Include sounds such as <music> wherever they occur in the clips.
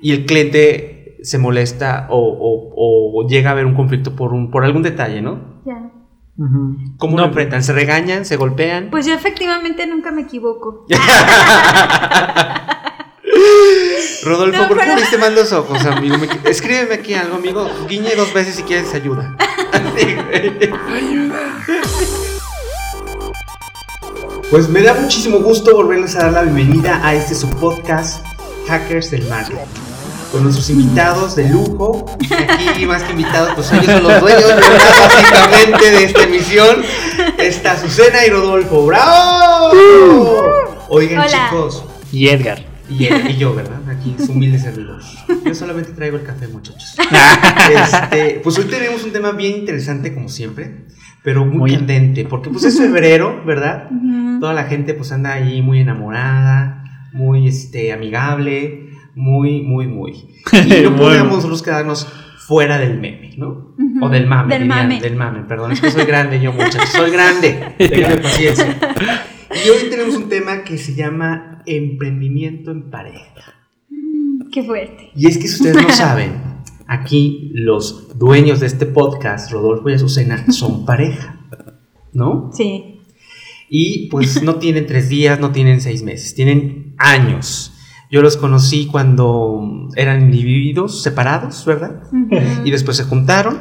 y el cliente se molesta o, o- o llega a haber un conflicto por, un, por algún detalle, ¿no? Ya. ¿Cómo No, lo enfrentan? ¿Se regañan? ¿Se golpean? Pues yo efectivamente nunca me equivoco. <laughs> Rodolfo, No, ¿por qué pero- abriste mal los ojos, amigo? Me- escríbeme aquí algo, amigo. Guiñe dos veces si quieres ayuda. <laughs> Güey. Pues me da muchísimo gusto volverles a dar la bienvenida a este subpodcast Hackers del Marketing. Con nuestros invitados de lujo. <laughs> Aquí más que invitados, pues ellos son los dueños básicamente de esta emisión. Está Azucena y Rodolfo. ¡Bravo! Oigan Hola. chicos, Y Edgar. y, y yo, ¿verdad? Aquí es humilde servidor. Yo solamente traigo el café, muchachos. <laughs> Este, pues hoy tenemos un tema bien interesante, como siempre, pero muy, Muy- candente, porque pues es febrero, ¿verdad? Toda la gente pues anda ahí muy enamorada, muy este, amigable, muy, muy, muy. <laughs> Y no podemos nosotros quedarnos fuera del meme, ¿no? O del mame, Del dirían, mame. del mame, perdón, es que soy grande yo, muchachos, soy grande, <laughs> paciencia. Y hoy tenemos un tema que se llama emprendimiento en pareja. Qué fuerte. Y es que si ustedes no <laughs> saben, aquí los dueños de este podcast, Rodolfo y Azucena, son pareja, ¿no? Sí. Y pues no tienen tres días, no tienen seis meses, tienen años. Yo los conocí cuando eran individuos separados, ¿verdad? Y después se juntaron,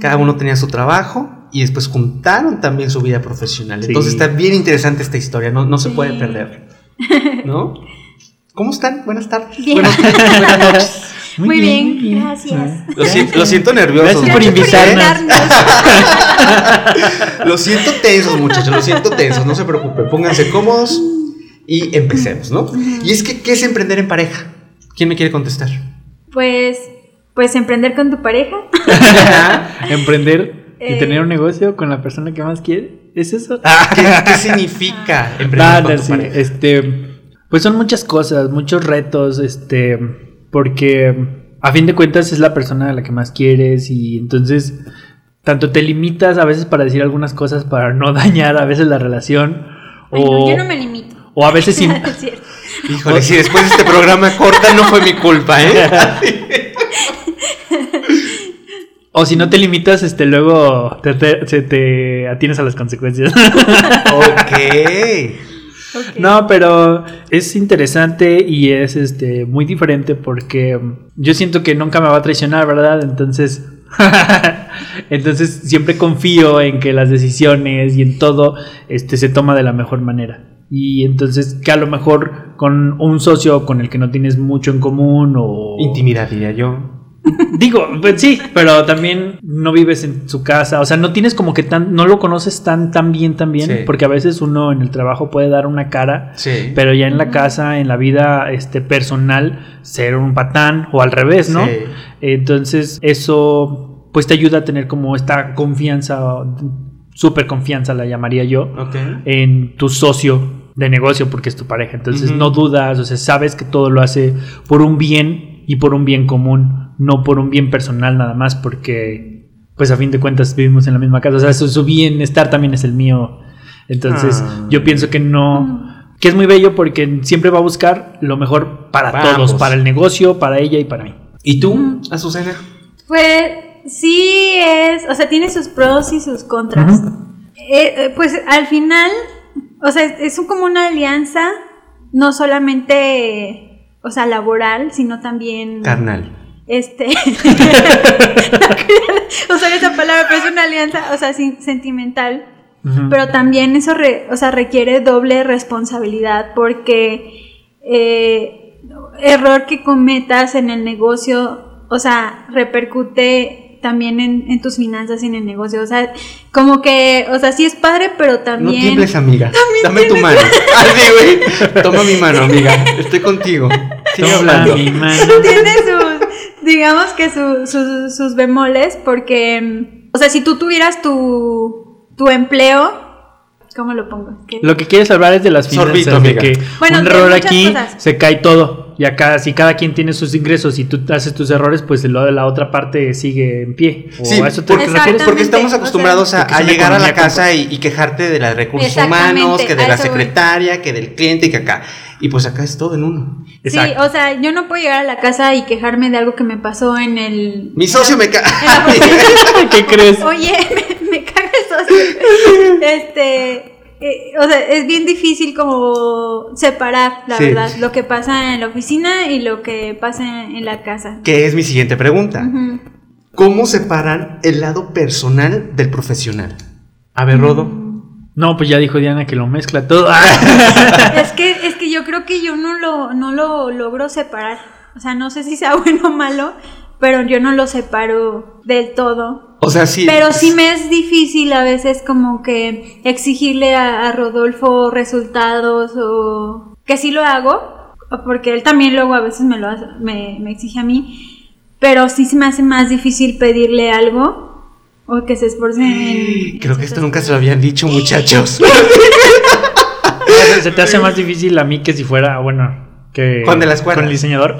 cada uno tenía su trabajo y después juntaron también su vida profesional. Sí. Entonces está bien interesante esta historia, no, no se Sí. puede perder, ¿no? ¿Cómo están? Buenas tardes. Bien. Buenas, <laughs> buenas noches. Muy bien, gracias. Lo siento, lo siento nervioso. Gracias por invitarnos. <laughs> Lo siento tensos, muchachos, lo siento tensos, no se preocupen, pónganse cómodos y empecemos, ¿no? Y es que, ¿qué es emprender en pareja? ¿Quién me quiere contestar? Pues, pues emprender con tu pareja. <laughs> Emprender y Eh. tener un negocio con la persona que más quiere. ¿Es eso? ¿Qué, qué significa emprender Nada, con tu sí, pareja? este, pues son muchas cosas, muchos retos, este, porque a fin de cuentas es la persona a la que más quieres y entonces tanto te limitas a veces para decir algunas cosas para no <laughs> dañar a veces la relación Ay, o, yo no me limito. O a veces <laughs> cierto. Híjole, si después de este programa corta no fue mi culpa, ¿eh? <laughs> o si no te limitas, este, luego te, te- se te atienes a las consecuencias. <laughs> ok. Ok. No, pero es interesante y es este muy diferente porque yo siento que nunca me va a traicionar, ¿verdad? Entonces, entonces siempre confío en que las decisiones y en todo este se toma de la mejor manera. Y entonces que a lo mejor con un socio con el que no tienes mucho en común o Intimidad, diría yo. <laughs> Digo, pues sí, pero también no vives en su casa, o sea, no tienes como que tan, no lo conoces tan, tan bien, tan bien, Sí. porque a veces uno en el trabajo puede dar una cara, Sí. pero ya en la casa, en la vida este, personal, ser un patán o al revés, ¿no? Sí. Entonces, eso pues te ayuda a tener como esta confianza, súper confianza la llamaría yo, Ok. en tu socio de negocio porque es tu pareja. Entonces no dudas, o sea, sabes que todo lo hace por un bien y por un bien común, no por un bien personal nada más, porque pues a fin de cuentas vivimos en la misma casa. O sea, su, su bienestar también es el mío. Entonces Ah. yo pienso que no... Que es muy bello porque siempre va a buscar lo mejor para todos, para el negocio, para ella y para mí. ¿Y tú, Azucena? Pues sí es, o sea, tiene sus pros y sus contras. Eh, eh, pues al final, o sea, es, como una alianza, no solamente, o sea, laboral, sino también... Carnal. Este. <laughs> <laughs> no usar esa palabra, pero es una alianza, o sea, sin- sentimental. Pero también eso re- o sea, requiere doble responsabilidad porque eh, error que cometas en el negocio, o sea, repercute también en, en tus finanzas y en el negocio. O sea, como que, o sea, sí es padre, pero No también... tiembles, amiga. <laughs> Dame tu mano. <laughs> Así, güey. Toma mi mano, amiga. Estoy contigo. Sigue Toma hablando. mi mano. <laughs> tiene sus, digamos que su- sus- sus bemoles, porque, o sea, si tú tuvieras tu, tu empleo, ¿cómo lo pongo? ¿Qué? Lo que quieres hablar es de las finanzas, Sorbito, de amiga. que Bueno, un error aquí cosas. se cae todo. Y acá, si cada quien tiene sus ingresos y tú haces tus errores, pues lo de la otra parte sigue en pie. ¿O Sí, a eso te porque, refieres? Exactamente. porque estamos o sea, acostumbrados a, llegar a la casa y, y quejarte de los recursos humanos, que de la voy. secretaria, que del cliente y que acá. Y pues acá es todo en uno. Sí, o sea, yo no puedo llegar a la casa y quejarme de algo que me pasó en el... Mi socio me caga. <laughs> <laughs> ¿Qué crees? Oye, <laughs> me, me caga el socio. Este... eh, o sea, es bien difícil como separar, la Sí. verdad, lo que pasa en la oficina y lo que pasa en la casa. Que es mi siguiente pregunta. ¿Cómo separan el lado personal del profesional? A ver, Rodo. No, pues ya dijo Diana que lo mezcla todo. <laughs> Es que, es que yo creo que yo no lo, no lo logro separar. O sea, no sé si sea <laughs> bueno o malo, pero yo no lo separo del todo. O sea, sí. Pero sí me es difícil a veces como que exigirle a, a Rodolfo resultados o que sí lo hago, porque él también luego a veces me lo hace- me, me exige a mí, pero sí se me hace más difícil pedirle algo o que se esfuerce en... Creo que esto nunca se lo habían dicho, muchachos. <laughs> Se te hace más difícil a mí que si fuera, bueno, que Juan de la Escuadra. con el diseñador.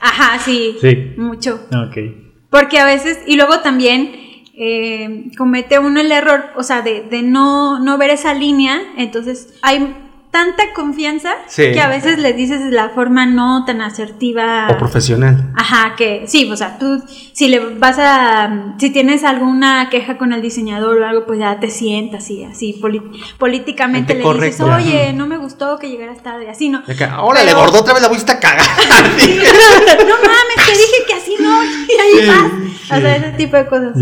Ajá, sí, Sí. mucho. ok. Porque a veces, y luego también eh, comete uno el error, o sea, de, de no, no ver esa línea, entonces hay tanta confianza Sí. que a veces le dices de la forma no tan asertiva. O profesional. Ajá, que sí, o sea, tú si le vas a, si tienes alguna queja con el diseñador o algo, pues ya te sientas y así políticamente le dices, oye, no me gustó que llegaras tarde, así no. Órale, Pero- gordo, otra vez la voy a. <laughs> <laughs> Sí, no mames, te dije que así no, y ahí vas. O sea, ese tipo de cosas.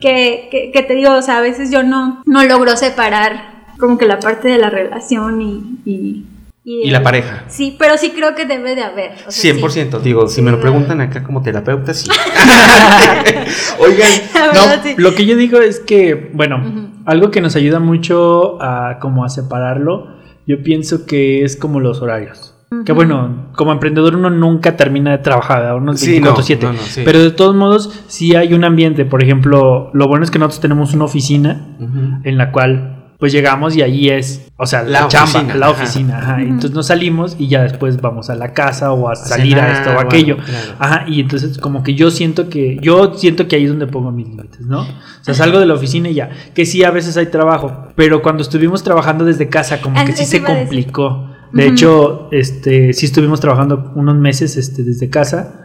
Que, que, que te digo, o sea, a veces yo no, no logro separar como que la parte de la relación y... Y, Y la pareja. Sí, pero sí creo que debe de haber. o sea, sí. 100%, digo, si me lo preguntan acá como terapeuta, sí. <laughs> Oigan, No, sí. lo que yo digo es que, bueno, algo que nos ayuda mucho a como a separarlo, yo pienso que es como los horarios. Que bueno, como emprendedor uno nunca termina de trabajar, uno Sí, no, 24/7. no, no, sí. Pero de todos modos, sí hay un ambiente. Por ejemplo, lo bueno es que nosotros tenemos una oficina en la cual pues llegamos y ahí es, o sea, la, La chamba, oficina, la ajá. oficina, ajá. Entonces nos salimos y ya después vamos a la casa o a salir a esto o aquello. claro. Ajá, y entonces como que yo siento que yo siento que ahí es donde pongo mis límites, ¿no? O sea, salgo de la oficina y ya, que sí a veces hay trabajo, pero cuando estuvimos trabajando desde casa como Ah, que sí se complicó. De hecho, este sí estuvimos trabajando unos meses este desde casa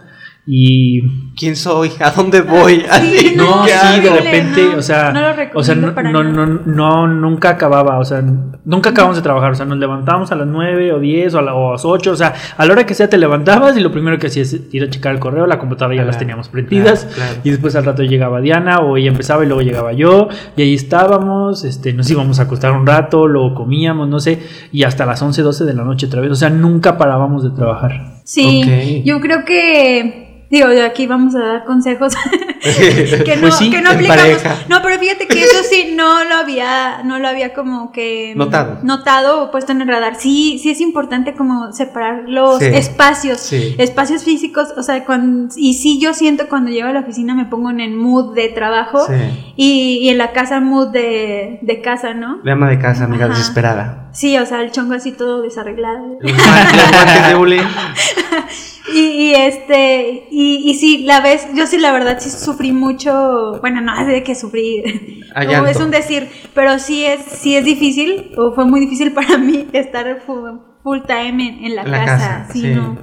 y ¿Quién soy? ¿A dónde voy? Sí, Así, no, ¿qué sí, hago? de repente, no, o sea, no lo o sea, no, no, no, no, nunca acababa, o sea, nunca acabamos de trabajar, o sea, nos levantábamos a las 9 o 10 o a, la- o a las 8, o sea, a la hora que sea te levantabas y lo primero que hacías es ir a checar el correo, la computadora ya las teníamos prendidas claro, claro. y después al rato llegaba Diana o ella empezaba y luego llegaba yo y ahí estábamos, este, nos íbamos a acostar un rato, luego comíamos, no sé, y hasta las 11, 12 de la noche otra vez, o sea, nunca parábamos de trabajar. Sí, yo creo que, digo, de aquí vamos a dar consejos <laughs> <laughs> que no, Pues sí, que no aplicamos. pareja. No, pero fíjate que eso sí no lo había, no lo había como que Notado. notado o puesto en el radar. Sí, sí es importante como separar los Sí. espacios, Sí. espacios físicos, o sea, cuando, y sí yo siento cuando llego a la oficina me pongo en el mood de trabajo y, y en la casa mood de, de casa, ¿no? De ama de casa, amiga Ajá. desesperada. Sí, o sea, el chongo así todo desarreglado. <laughs> <laughs> Y, y este, y, y sí, la vez, yo sí la verdad sí sufrí mucho, bueno, no es de que sufrí, <laughs> no, llanto. es un decir, pero sí es, sí es difícil, o fue muy difícil para mí estar full, full time en, en la, casa, casa, sí, sí. no.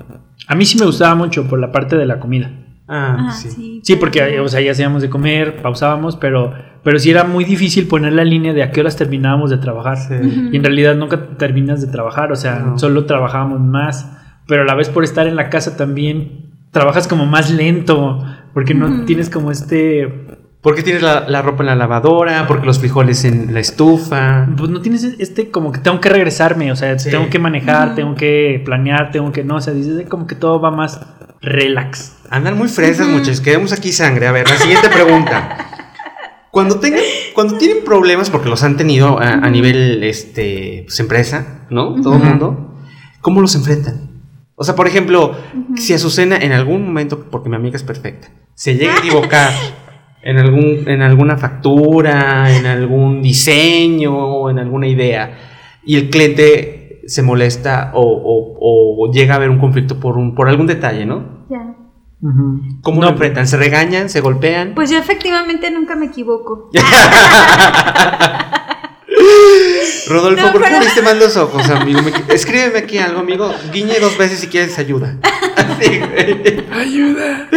A mí sí me gustaba mucho por la parte de la comida. Ah, Ajá, sí. sí. Sí, porque, o sea, ya hacíamos de comer, pausábamos, pero, pero sí era muy difícil poner la línea de a qué horas terminábamos de trabajar. Sí. Y en realidad nunca terminas de trabajar, o sea, No. solo trabajábamos más, pero a la vez por estar en la casa también trabajas como más lento, porque no tienes como este, Porque tienes la, la ropa en la lavadora, porque los frijoles en la estufa. pues no tienes este como que tengo que regresarme, o sea, Sí. tengo que manejar, tengo que planear, tengo que, no, o sea, dices como que todo va más relax. Andan muy fresas, muchachos. Queremos aquí sangre. A ver, la siguiente pregunta. Cuando tengan, cuando tienen problemas, porque los han tenido a, a nivel este, pues, empresa, ¿no? Todo el mundo, ¿cómo los enfrentan? O sea, por ejemplo, Ujú. si Azucena en algún momento, porque mi amiga es perfecta, se llega a equivocar en, algún, en alguna factura, en algún diseño, en alguna idea, y el cliente se molesta o, o- o llega a haber un conflicto por, un, por algún detalle, ¿no? Ya. ¿Cómo No, lo enfrentan? ¿Se regañan? ¿Se golpean? Pues yo efectivamente nunca me equivoco. <laughs> <laughs> Rodolfo, No, ¿por qué pero- viste mal los ojos, amigo? Me- escríbeme aquí algo, amigo. Guiñe dos veces si quieres ayuda. <laughs> Así, güey. ¡Ayuda!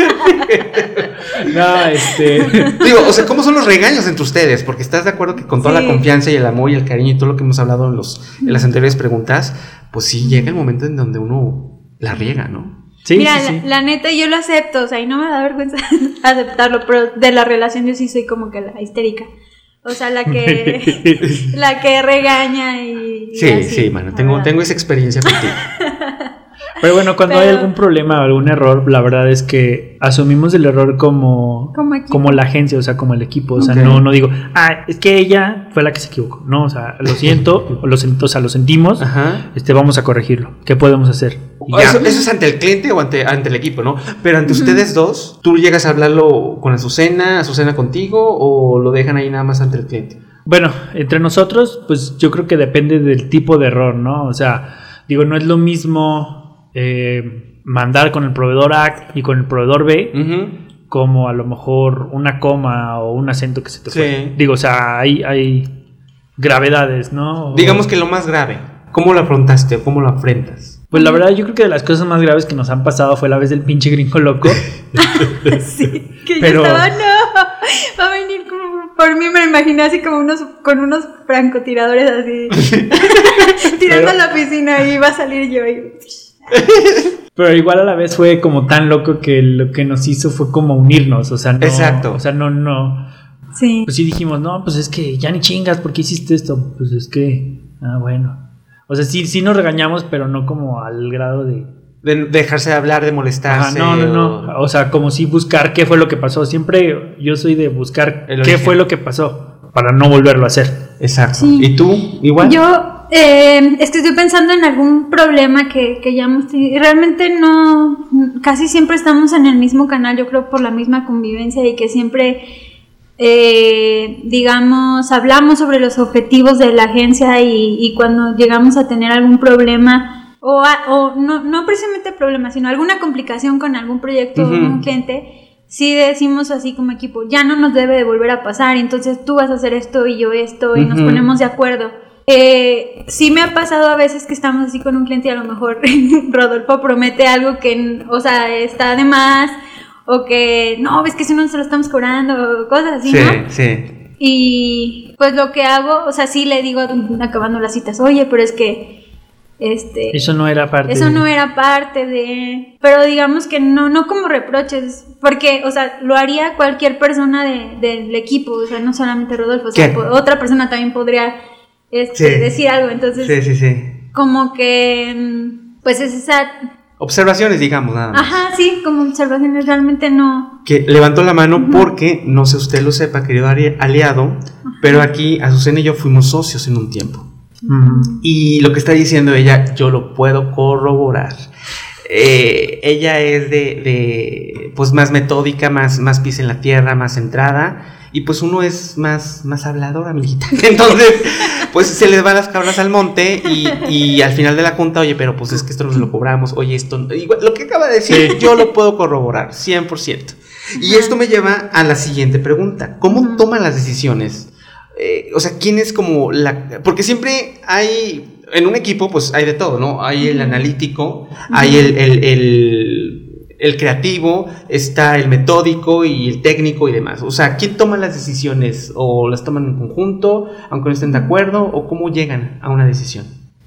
no, este. Digo, o sea, ¿cómo son los regaños entre ustedes? Porque estás de acuerdo que con toda Sí. la confianza y el amor y el cariño y todo lo que hemos hablado en, los, en las anteriores preguntas, pues sí llega el momento en donde uno la riega, ¿no? Sí, Mira, sí, sí. La, la neta yo lo acepto, o sea, y no me da vergüenza <laughs> aceptarlo, pero de la relación yo sí soy como que la histérica. O sea, la que <laughs> la que regaña y, y Sí, así, sí, mano, tengo, tengo esa experiencia contigo. <laughs> Pero bueno, cuando hay algún problema o algún error, la verdad es que asumimos el error como, Como la agencia, o sea, como el equipo. O sea, no, no digo, ah, es que ella fue la que se equivocó. No, o sea, lo siento, o <laughs> lo, o sea, lo sentimos, Ajá. este, vamos a corregirlo. ¿Qué podemos hacer? Eso, eso es ante el cliente o ante, ante el equipo, ¿no? Pero ante ustedes dos, ¿tú llegas a hablarlo con Azucena, Azucena contigo o lo dejan ahí nada más ante el cliente? Bueno, entre nosotros, pues yo creo que depende del tipo de error, ¿no? O sea, digo, no es lo mismo eh, mandar con el proveedor A y con el proveedor B como a lo mejor una coma o un acento que se te Sí. fue. Digo, o sea, hay, hay gravedades, ¿no? O- Digamos que lo más grave, ¿cómo lo afrontaste o cómo lo afrentas? Pues la verdad, yo creo que de las cosas más graves que nos han pasado fue la vez del pinche gringo loco. <laughs> Sí, que Pero- yo estaba, no, va a venir como, por mí me lo imaginé así como unos, con unos francotiradores así, <laughs> <laughs> tirando Pero- a la piscina y va a salir yo y... <laughs> Pero igual a la vez fue como tan loco que lo que nos hizo fue como unirnos. O sea, no. Exacto. O sea, no, no. Sí. Pues sí dijimos, no, pues es que ya ni chingas, ¿por qué hiciste esto? Pues es que. Ah, bueno. O sea, sí, sí nos regañamos, pero no como al grado de. De dejarse de hablar, de Ajá, molestarse. no, no, o- no. O sea, como si buscar qué fue lo que pasó. Siempre yo soy de buscar qué fue lo que pasó para no volverlo a hacer. Exacto. Sí. ¿Y tú? Igual. Yo eh, es que estoy pensando en algún problema que, que ya hemos tenido. y Realmente no, casi siempre estamos en el mismo canal, yo creo por la misma convivencia y que siempre, eh, digamos, hablamos sobre los objetivos de la agencia y, y cuando llegamos a tener algún problema. O, a- o no, no precisamente problema, sino alguna complicación con algún proyecto o un cliente, sí decimos así como equipo, ya no nos debe de volver a pasar, entonces tú vas a hacer esto y yo esto, y nos ponemos de acuerdo. Eh, sí me ha pasado a veces que estamos así con un cliente y a lo mejor <laughs> Rodolfo promete algo que, o sea, está de más, o que no, ves que si no se lo estamos cobrando, cosas así, sí, ¿no? sí. Y pues lo que hago, o sea, sí le digo acabando las citas, oye, pero es que, este... Eso no era parte. Eso de- no era parte de... Pero digamos que no, no como reproches, porque, o sea, lo haría cualquier persona de- del equipo, o sea, no solamente Rodolfo, o sea, otra persona también podría este, Sí. decir algo, entonces, Sí, sí, sí. como que, pues es esa... Observaciones, digamos, nada más. Ajá, sí, como observaciones realmente no... Que levantó la mano porque, no sé usted lo sepa, querido ali- aliado, pero aquí Azucena y yo fuimos socios en un tiempo. Y lo que está diciendo ella, yo lo puedo corroborar. Eh, ella es de, de, pues más metódica, más, más pies en la tierra, más centrada. Y pues uno es más, más hablador, amiguita. <laughs> Entonces, pues se les van las cabras al monte y, y al final de la junta, oye, pero pues es que esto nos lo cobramos, oye, esto... igual, lo que acaba de decir, Sí. yo lo puedo corroborar, 100%. Y esto me lleva a la siguiente pregunta. ¿Cómo toman las decisiones? Eh, o sea, ¿quién es como la...? Porque siempre hay... En un equipo, pues hay de todo, ¿no? Hay el analítico, hay el, el, el, el creativo, está el metódico y el técnico y demás. O sea, ¿quién toma las decisiones? ¿O las toman en conjunto, aunque no estén de acuerdo? ¿O cómo llegan a una decisión?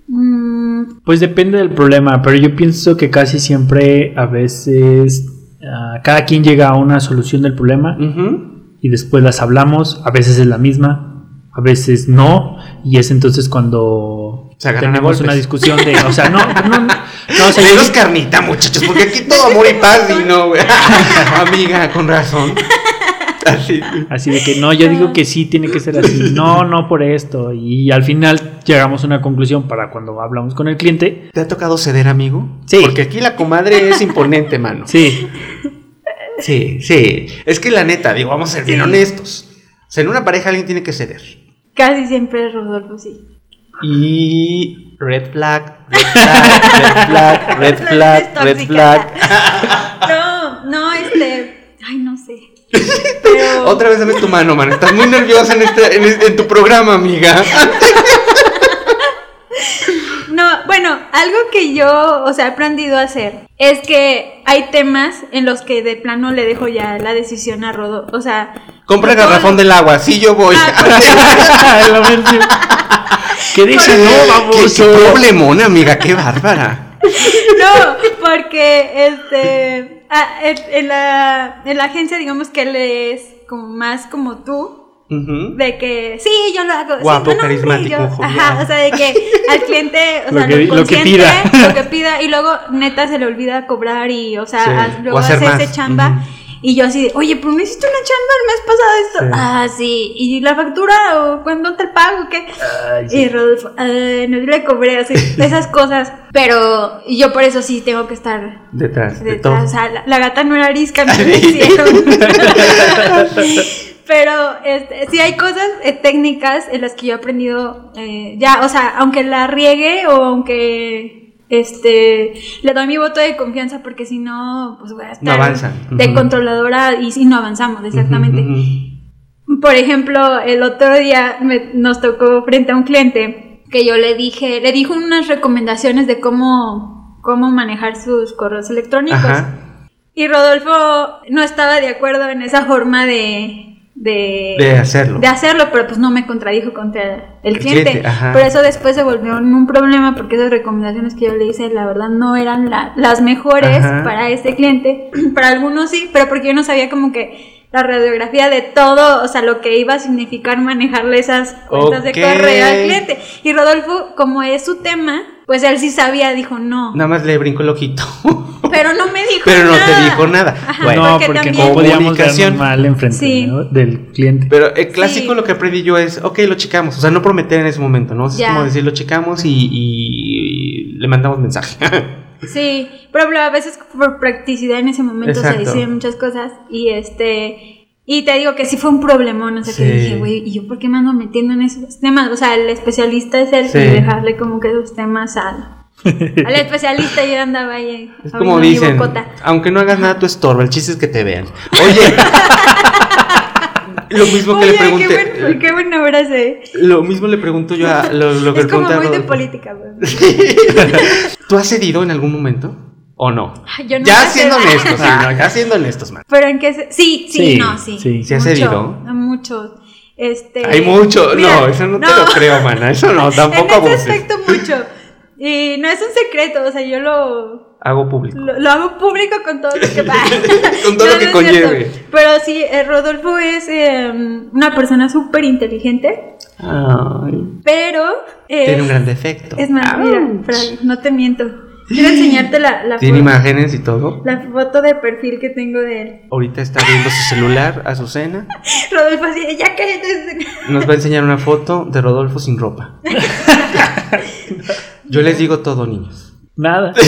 mm, Pues depende del problema, pero yo pienso que casi siempre a veces ah, cada quien llega a una solución del problema y después las hablamos, a veces es la misma, a veces no, y es entonces cuando tenemos una discusión de, o sea, no, no, no, no, o sea, Menos yo- carnita, muchachos, porque aquí todo amor y paz y no, güey. <laughs> Amiga, con razón. Así. así de que no, yo digo que sí tiene que ser así, no, no por esto, y al final llegamos a una conclusión para cuando hablamos con el cliente, ¿Te ha tocado ceder, amigo? Sí. Porque aquí la comadre es imponente, mano. sí, Sí, sí. Es que la neta, digo, vamos a ser bien Sí. honestos. O sea, en una pareja alguien tiene que ceder. casi siempre Rodolfo, sí. Y <laughs> red flag, red flag, red flag, red flag, red flag. <laughs> No, no, este... Ay, no sé. Pero... <laughs> Otra vez dame tu mano, mano. Estás muy nerviosa en, este, en, este- en tu programa, amiga. bueno, algo que yo, o sea, he aprendido a hacer es que hay temas en los que de plano le dejo ya la decisión a Rodo. O sea, Compra el garrafón del agua, sí yo voy. Ah, mencioné. ¿Qué dice? No, ¿Qué, vamos. qué <laughs> problemona, amiga, qué bárbara. No, porque este ah, en, en la, en la agencia digamos que él es como más como tú. De que sí, yo lo hago. Guapo, no, carismático, yo-. Ajá, o sea, de que al cliente, o <laughs> Lo sea, que- lo, lo que pida. lo que pida, y luego neta se le olvida cobrar y, o sea, Sí, haz- o luego hacer hace más. ese chamba. Ujú. Y yo así de, oye, pero no hiciste una chamba el mes pasado esto. Sí. Ah, sí. ¿Y la factura o cuándo te pago? ¿Qué? Ay, sí. Y Rodolfo, "Ah, no le cobré así, <laughs> esas cosas. Pero yo por eso sí tengo que estar Detrás, de detrás. todo. O sea, la, la gata no era arisca, me <laughs> decían. <laughs> Pero este, sí hay cosas eh, técnicas en las que yo he aprendido eh, ya, o sea, aunque la riegue o aunque este le doy mi voto de confianza porque si no, pues voy a estar avanzan. de controladora y si no avanzamos, exactamente. Por ejemplo, el otro día me- nos tocó frente a un cliente que yo le dije, le dijo unas recomendaciones de cómo, cómo manejar sus correos electrónicos. Ajá. Y Rodolfo no estaba de acuerdo en esa forma de, de, De hacerlo. de hacerlo, pero pues no me contradijo contra el El cliente. cliente. Por eso después se volvió un problema porque esas recomendaciones que yo le hice, la verdad, no eran la- las mejores Ajá. para este cliente. <clears throat> para algunos sí, pero porque yo no sabía como que la radiografía de todo, o sea, lo que iba a significar manejarle esas cuentas de correo al cliente. Y Rodolfo, como es su tema, pues él sí sabía, dijo no. Nada más le brinco el ojito. Pero no me dijo Pero no te dijo nada. Ajá, Bueno, no, porque porque no podíamos Comunicación. vernos mal enfrente Sí. ¿no? del cliente. Pero el clásico Sí. lo que aprendí yo es, ok, lo checamos. O sea, no prometer en ese momento, ¿no? Es Ya. como decir, lo checamos y, y le mandamos mensaje. <laughs> Sí, pero a veces por practicidad en ese momento Exacto. se decían muchas cosas y este y te digo que sí fue un problemón, o sea que Sí. dije, güey, ¿y yo por qué me ando metiendo en esos temas? O sea, el especialista es el Sí. y dejarle como que esos temas al, <laughs> al especialista yo andaba ahí Es como dicen, bocota. aunque no hagas nada, tu estorba. El chiste es que te vean. Oye, <laughs> lo mismo que Oye, le pregunté. qué, buen, qué buena frase. Lo mismo le pregunto yo a lo, lo que Es le como muy de política. <laughs> ¿Tú has cedido en algún momento? ¿O no? Ay, yo no ya siendo honestos, sí, no, ya siendo honestos, man. Pero en qué se- sí, sí, Sí, no, sí. sí. ¿Sí has mucho, cedido? Mucho. Este, Hay mucho. mira, no, eso no, te lo creo, mana. Eso no, tampoco en ese aspecto mucho. Y no es un secreto, o sea, yo lo, Hago público. lo, lo hago público con todo lo que <laughs> va. Con todo lo que es conlleve. cierto. Pero sí, eh, Rodolfo es eh, una persona súper inteligente, Ay, pero... eh, tiene un gran defecto. Es más, mira, Fran, no te miento. Quiero enseñarte la, la, Tiene foto, imágenes y todo. la foto de perfil que tengo de él. Ahorita está viendo su celular, Azucena. <laughs> Rodolfo así, ya cállate. Nos va a enseñar una foto de Rodolfo sin ropa. <laughs> Yo les digo todo, niños. Nada. <laughs>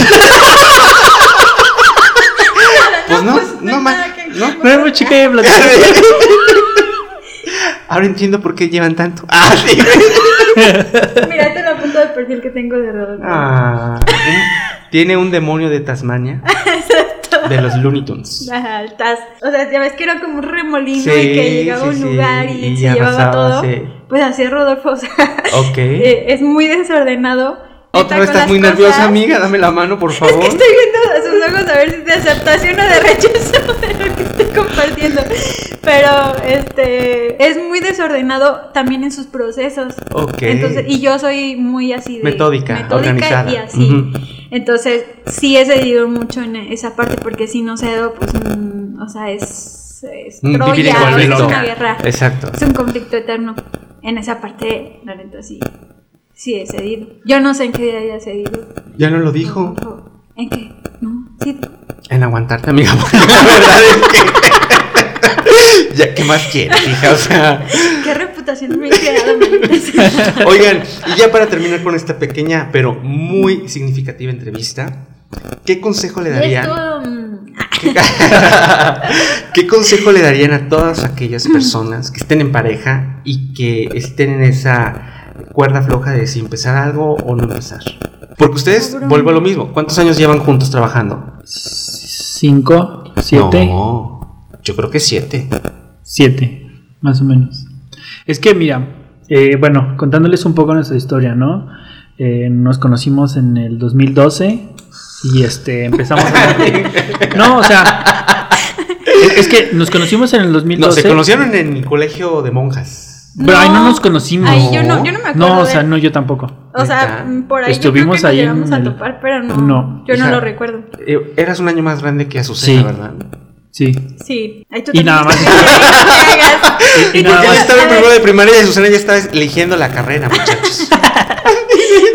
Pues no, pues, no, hay ma- nada que- no. No mucho que platicar. <laughs> Ahora entiendo por qué llevan tanto. Ah, sí. <laughs> Mira, esta es la foto de perfil que tengo de Rodolfo. Ah, tiene un demonio de Tasmania. De los Looney Tunes. Ajá, el Taz. O sea, ya ves que era como un remolino Sí, y que llegaba a un lugar y, y se llevaba todo. sí. Pues así es Rodolfo, o sea, Ok. eh, es muy desordenado. Otra vez estás muy nerviosa, amiga. Dame la mano, por <laughs> Es favor. que estoy viendo a sus ojos a ver si de aceptación o de rechazo <laughs> de lo que estoy compartiendo. Pero este es muy desordenado también en sus procesos. Ok. Entonces, y yo soy muy así de Metódica, organizada. y así. Entonces, sí he cedido mucho en esa parte porque si no cedo, pues, mm, o sea, es, es Mm, Troya, es una guerra. Exacto. Es un conflicto eterno. En esa parte, la neta, sí, sí he cedido. Yo no sé en qué día haya cedido. Ya no lo dijo. ¿En qué? No, sí. En aguantarte, amiga. porque <laughs> La verdad es que. <laughs> ya, ¿qué más quieres, hija? O sea. ¿Qué reputación me he quedado? Oigan, y ya para terminar con esta pequeña pero muy significativa entrevista, ¿qué consejo le darían? mm, <laughs> ¿Qué consejo le darían a todas aquellas personas que estén en pareja y que estén en esa cuerda floja de si empezar algo o no empezar? Porque ustedes, vuelvo a lo mismo, ¿cuántos años llevan juntos trabajando? Cinco, siete, No, yo creo que siete. siete, más o menos. Es que mira, eh, bueno, contándoles un poco nuestra historia, ¿no? Eh, nos conocimos en el 2012 y este empezamos a... <laughs> No, o sea, es- que nos conocimos en el No, 2012. se conocieron en el colegio de monjas. Pero ahí no nos conocimos. Ahí yo no, yo no me acuerdo. No, o de- sea, no, yo tampoco. O sea, por ahí Estuvimos yo creo que ahí nos llegamos en a topar, pero no. No. Yo no lo recuerdo. Eh, eras un año más grande que Azucena, Sí. ¿verdad? Sí. Sí. Ahí tú Y nada más. <laughs> Y Y nada más. estaba en primero de primaria y Azucena ya estaba eligiendo la carrera, muchachos. <laughs>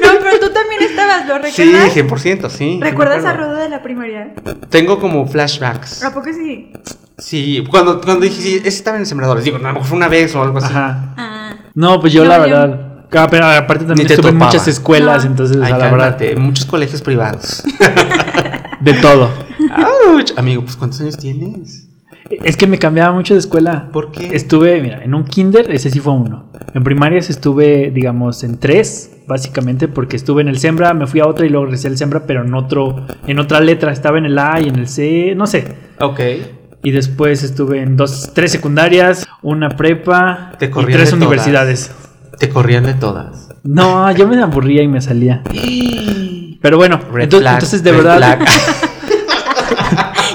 No, pero tú también estabas, ¿lo sí, recuerdas? 100%, sí. ¿Recuerdas a. Rodo de la primaria? Tengo como flashbacks. ¿A poco sí? Sí, cuando, cuando dije, sí, ese estaba en Sembradores. Digo, no, a lo mejor fue una vez o algo así. Ajá. Ah. No, pues yo No, la yo- verdad. pero aparte también estuve en muchas escuelas, No. entonces, Ay, sea, la verdad, muchos colegios privados. <laughs> de todo. Ouch. Amigo, pues ¿cuántos años tienes? Es que me cambiaba mucho de escuela. ¿Por qué? Estuve, mira, en un kinder, ese sí fue uno. En primarias estuve, digamos, en tres, básicamente, porque estuve en el Sembra, me fui a otra y luego regresé al Sembra, pero en otro, en otra letra. Estaba en el A y en el C, no sé. Ok. Y después estuve en dos, tres secundarias, una prepa Te y tres de todas. universidades. Te corrían de todas. No, yo me aburría y me salía. <laughs> Pero bueno, Red entonces, flag, entonces de verdad. <laughs>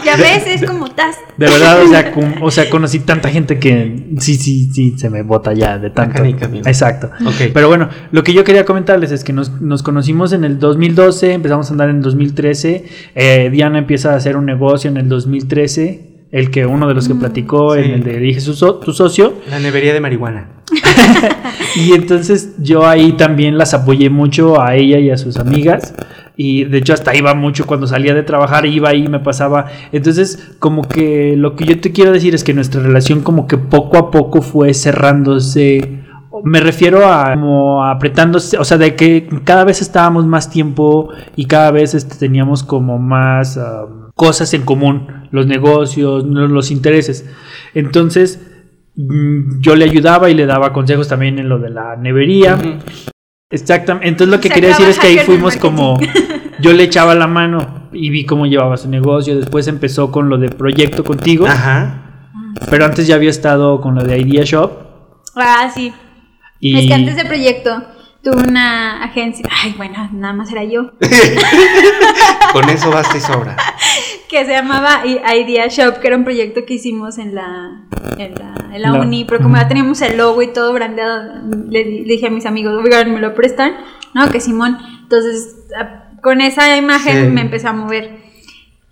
Ya ves, es como tas. de verdad, o sea, o sea, conocí tanta gente que sí, sí, sí, se me bota ya de tanto. canica. Exacto. Pero bueno, lo que yo quería comentarles es que nos, nos conocimos en el 2012, empezamos a andar en el 2013. eh, Diana empieza a hacer un negocio en el 2013, el que uno de los que platicó, Sí. en el de Elige su so- tu socio. La nevería de marihuana. <laughs> Y entonces yo ahí también las apoyé mucho a ella y a sus amigas. Y de hecho hasta iba mucho cuando salía de trabajar, iba ahí, me pasaba. Entonces como que lo que yo te quiero decir es que nuestra relación como que poco a poco fue cerrándose. Me refiero a como apretándose, o sea, de que cada vez estábamos más tiempo y cada vez este, teníamos como más cosas en común, los negocios, los intereses. Entonces, mm, yo le ayudaba y le daba consejos también en lo de la nevería. Exactamente. Entonces lo que Se quería decir es que ahí fuimos como yo le <laughs> echaba la mano y vi cómo llevaba su negocio. Después empezó con lo de proyecto contigo, Ajá. pero antes ya había estado con lo de Idea Shop Ah, sí. y Es que antes de proyecto tuve una agencia. Ay, bueno, nada más era yo. <laughs> Con eso basta y sobra. Que se llamaba Idea Shop, que era un proyecto que hicimos en la, en la, en la uni. Pero como ya teníamos el logo y todo brandeado, le, di- le dije a mis amigos, oigan, ¿me lo prestan? No, que Simón. Entonces, con esa imagen Sí. me empecé a mover.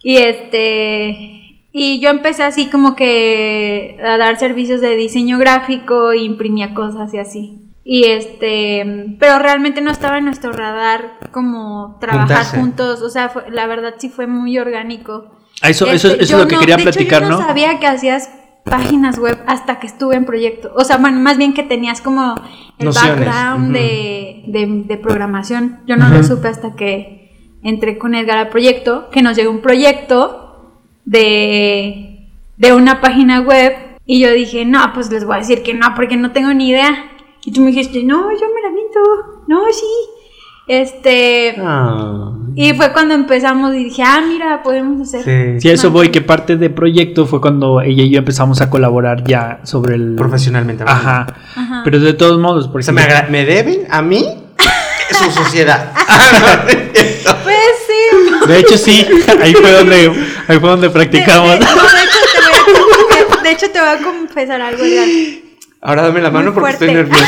Y este. Y yo empecé así como que a dar servicios de diseño gráfico, e imprimía cosas y así. Y este, pero realmente no estaba en nuestro radar como trabajar Juntarse. juntos, o sea, fue- la verdad sí fue muy orgánico. Ah, eso, eso, Este, eso es lo que no- quería de hecho, platicar, yo ¿no? no sabía que hacías páginas web hasta que estuve en proyecto. O sea, bueno, más bien que tenías como el Nociones, background de, de- de programación. Yo no lo supe hasta que entré con Edgar al proyecto, que nos llegó un proyecto de, de una página web. Y yo dije, no, pues les voy a decir que no, porque no tengo ni idea. Y tú me dijiste, no, yo me la miento. No, sí. Este. Ah, Y fue cuando empezamos y dije, ah, mira, podemos hacer. sí. Sí, a eso voy, que parte de proyecto fue cuando ella y yo empezamos a colaborar ya sobre el... Profesionalmente. Ajá. Ajá. Pero de todos modos, O porque sea, me, deben a mí <laughs> su sociedad. <laughs> Pues sí. de hecho sí, <laughs> ahí fue donde, ahí fue donde practicamos. De, de- no, de hecho, te voy a, de- de hecho, te voy a confesar algo, Edgar. Ahora dame la mano porque estoy nervioso. <laughs>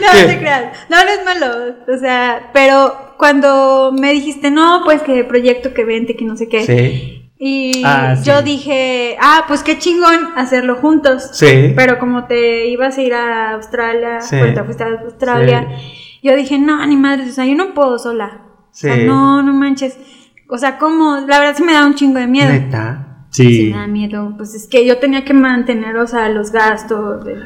No, ¿Qué? no te creas. No, no es malo. O sea, pero cuando me dijiste, no, pues que proyecto que vente, que no sé qué. Sí. Y Ah, sí. yo dije, ah, pues qué chingón hacerlo juntos. Sí. Pero como te ibas a ir a Australia, Sí. bueno, te fuiste a Australia, yo dije, no, ni madre, o sea, yo no puedo sola. O sea, Sí. no, no manches. O sea, como, la verdad sí me da un chingo de miedo. Neta. Sí, Sí. me da miedo. Pues es que yo tenía que mantener, o sea, los gastos. de-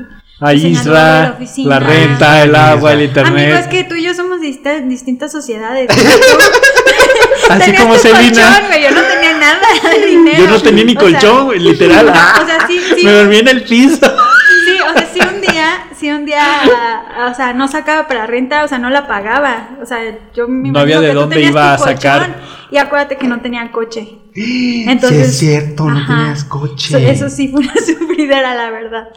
Ahí de la oficina. la renta, el agua, el internet. Amigo, es que tú y yo somos distintas sociedades. <laughs> Así como tu Selena. colchón, güey, yo no tenía nada de dinero. Yo no tenía ni O sea, colchón, güey, literal. O sea, sí, sí. Me dormí en el piso. Sí, o sea, sí un sí un día, o sea, no sacaba para renta, o sea, no la pagaba. O sea, yo me No había de que dónde iba a sacar. Y acuérdate que no tenía coche. sí, Entonces, es cierto, no ajá. tenías coche. Eso, eso sí fue una <laughs> sufridera, la verdad.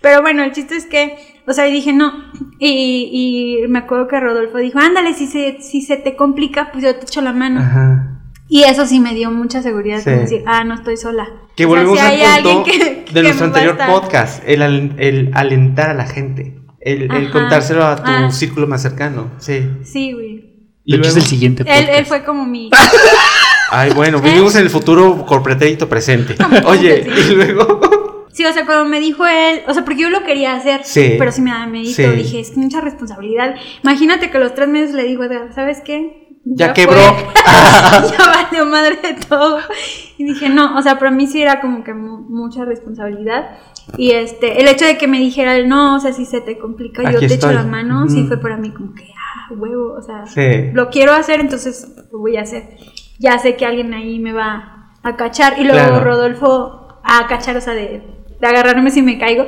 Pero bueno, el chiste es que, o sea, y dije, no. Y, y me acuerdo que Rodolfo dijo, ándale, si se, si se te complica, pues yo te echo la mano. Ajá. Y eso sí me dio mucha seguridad, Sí. decir, ah, no estoy sola. Que O sea, volvemos si hay al punto alguien que- de que nuestro me anterior podcast, el, al- el alentar a la gente, el, contárselo a tu Ah. círculo más cercano. Sí. Sí, güey. Y De hecho, es el siguiente Él, podcast. él fue como mi... <laughs> Ay, bueno, vivimos en el futuro por pretérito presente. <laughs> Oye, Sí. y luego. <laughs> Sí, o sea, cuando me dijo él, o sea, porque yo lo quería hacer, Sí. pero sí me daba medito, Sí. dije, es mucha responsabilidad. Imagínate que a los tres meses le digo, Edgar, ¿sabes qué? Ya fue. quebró. <laughs> <laughs> ya valió madre de todo. Y dije, no, o sea, para mí sí era como que mu- mucha responsabilidad. Y este, el hecho de que me dijera él, no, o sea, si se te complica, yo Aquí te echo estoy. la mano, sí Ujú. fue para mí como que, ah, huevo, o sea, Sí. lo quiero hacer, entonces lo voy a hacer. Ya sé que alguien ahí me va a cachar. Y luego Claro. Rodolfo a cachar, o sea, de, de agarrarme si me caigo.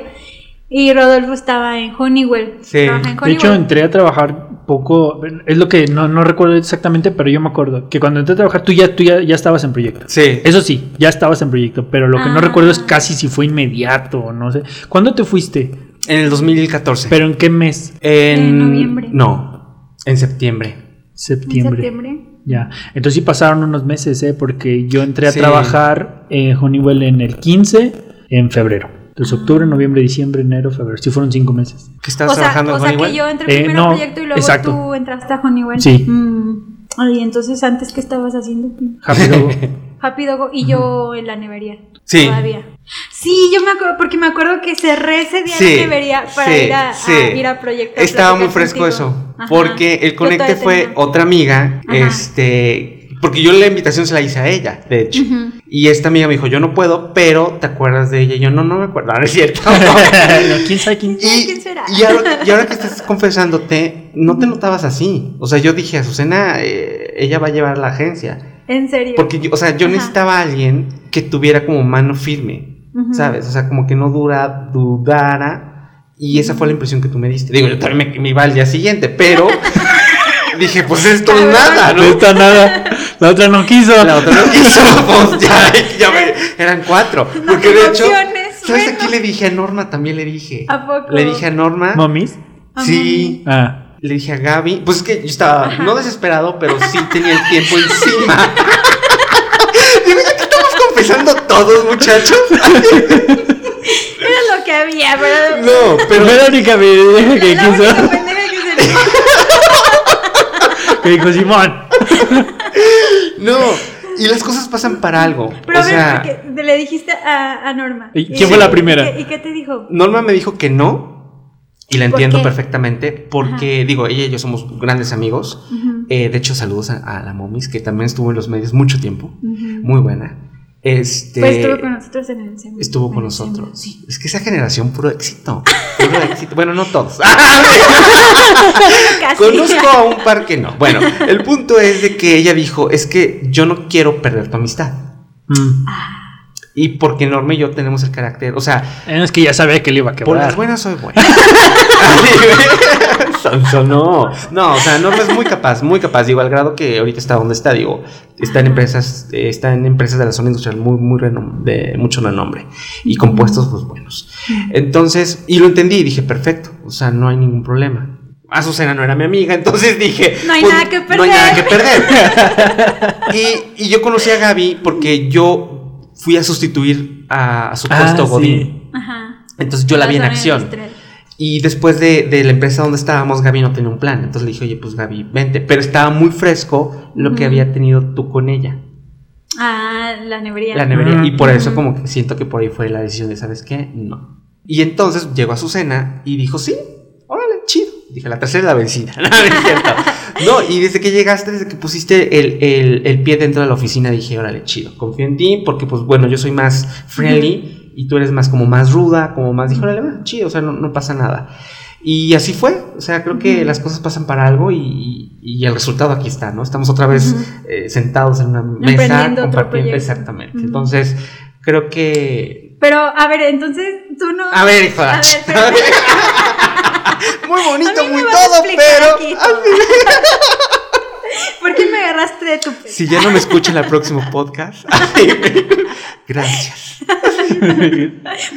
Y Rodolfo estaba en Honeywell. Sí. en De hecho, Honeywell. entré a trabajar poco, es lo que no, no recuerdo exactamente, pero yo me acuerdo que cuando entré a trabajar tú ya, tú ya, ya estabas en proyecto. Sí. Eso sí, ya estabas en proyecto, pero lo que no Ah. recuerdo es casi si fue inmediato o no sé. ¿Cuándo te fuiste? En el 2014. ¿Pero en qué mes? en En noviembre. No, en septiembre. En Septiembre. septiembre. Ya. Entonces sí pasaron unos meses, ¿eh? Porque yo entré a Sí. trabajar en Honeywell en el 15, en febrero. Entonces octubre, noviembre, diciembre, enero, febrero. Sí fueron cinco meses. ¿Qué estabas O sea, trabajando o en sea que yo entré Eh, primero no, al proyecto y luego exacto. tú entraste a Honeywell. Sí. Mm. Ay, entonces antes, ¿qué estabas haciendo? Happy Dogo. <laughs> Happy Dogo y yo en la nevería. Sí. Todavía. Sí, yo me acuerdo, porque me acuerdo que cerré ese día Sí, la nevería para sí, ir, a, sí. a ir a proyecto. Estaba muy fresco contigo. eso. Ajá. Porque el conecte fue tenía- otra amiga. Ajá. Este. Porque yo la invitación se la hice a ella, de hecho. Ujú. Y esta amiga me dijo, yo no puedo, pero ¿te acuerdas de ella? Y yo, no, no me acuerdo, no es cierto. <laughs> No, ¿Quién sabe quién? Y, ¿quién será? y ahora, y ahora que estás confesándote, no te notabas así. O sea, yo dije, Azucena, eh, ella va a llevar la agencia. En serio. Porque, yo- o sea, yo Ajá. necesitaba a alguien que tuviera como mano firme. ¿sabes? O sea, como que no dura, dudara. Y esa fue la impresión que tú me diste. Digo, yo también me, me iba al día siguiente, pero <laughs> dije, pues esto es nada, No está nada. La otra no quiso. La otra no quiso, <laughs> pues ya, ya me- eran cuatro. Porque de hecho, Opciones, ¿sabes a quién le dije? A Norma también le dije. ¿A poco? Le dije a Norma. ¿Momis? Sí. Ah. Le dije a Gaby. Pues es que yo estaba no desesperado, pero sí tenía el tiempo encima. <laughs> Estamos confesando todos, muchachos. <laughs> Era lo que había, pero. No, Pero la única vieja que quiso. Que dijo Simón. <laughs> No. Y las cosas pasan para algo. Pero o a ver, sea, porque le dijiste a, a Norma. ¿Y quién fue la primera? ¿Y qué, y qué te dijo? Norma me dijo que no. Y la ¿Por entiendo qué? perfectamente. Porque, digo, ella y yo somos grandes amigos. Eh, de hecho, saludos a, a la Momis, que también estuvo en los medios mucho tiempo. Muy buena. Este. Pues estuvo con nosotros en el SEM. Estuvo con nosotros. Sí. Es que esa generación, puro éxito. Puro éxito. Bueno, no todos. <laughs> <laughs> Conozco a un par que no. Bueno, el punto es de que ella dijo: Es que yo no quiero perder tu amistad. Mm. Y porque Norma y yo tenemos el carácter. O sea, Es que ya sabía que le iba a por las quebrar. buenas soy buena. <laughs> Sonso, no. No, o sea, Norma es muy capaz, muy capaz. Digo, al grado que ahorita está donde está, digo, está en empresas, eh, está en empresas de la zona industrial muy, muy de mucho renombre. Y con puestos, pues buenos. Entonces, y lo entendí y dije, perfecto. O sea, no hay ningún problema. Azucena no era mi amiga, entonces dije, No hay pues, nada que No hay nada que perder. perder. <laughs> y, y yo conocí a Gaby porque yo fui a sustituir a, a su Ah, puesto sí. Godín. Ajá. Entonces yo la vi en acción. industrial. Y después de, de la empresa donde estábamos, Gaby no tenía un plan. Entonces le dije, oye, pues Gaby, vente. Pero estaba muy fresco lo que había tenido tú con ella, Ah, la nevería. la nevería. Y por eso como que siento que por ahí fue la decisión de, ¿sabes qué? No. Y entonces llegó a su cena y dijo, sí, órale, chido. Dije, la tercera es la vencida. <laughs> No, no es cierto. No, y desde que llegaste, desde que pusiste el, el- el pie dentro de la oficina, dije, órale, chido. Confío en ti porque, pues bueno, yo soy más friendly y tú eres más como más ruda, como más, dije, órale, chido, o sea, no, no pasa nada. Y así fue, o sea, creo que las cosas pasan para algo y, y el resultado aquí está, ¿no? Estamos otra vez eh, sentados en una mesa compartiendo exactamente. Entonces, creo que Pero, a ver, entonces tú no. a ver, hijo A ver. <laughs> <laughs> <laughs> muy bonito, muy todo, pero aquí. <laughs> <laughs> ¿Por qué me agarraste de tu si ya no me escuchan el próximo podcast, gracias.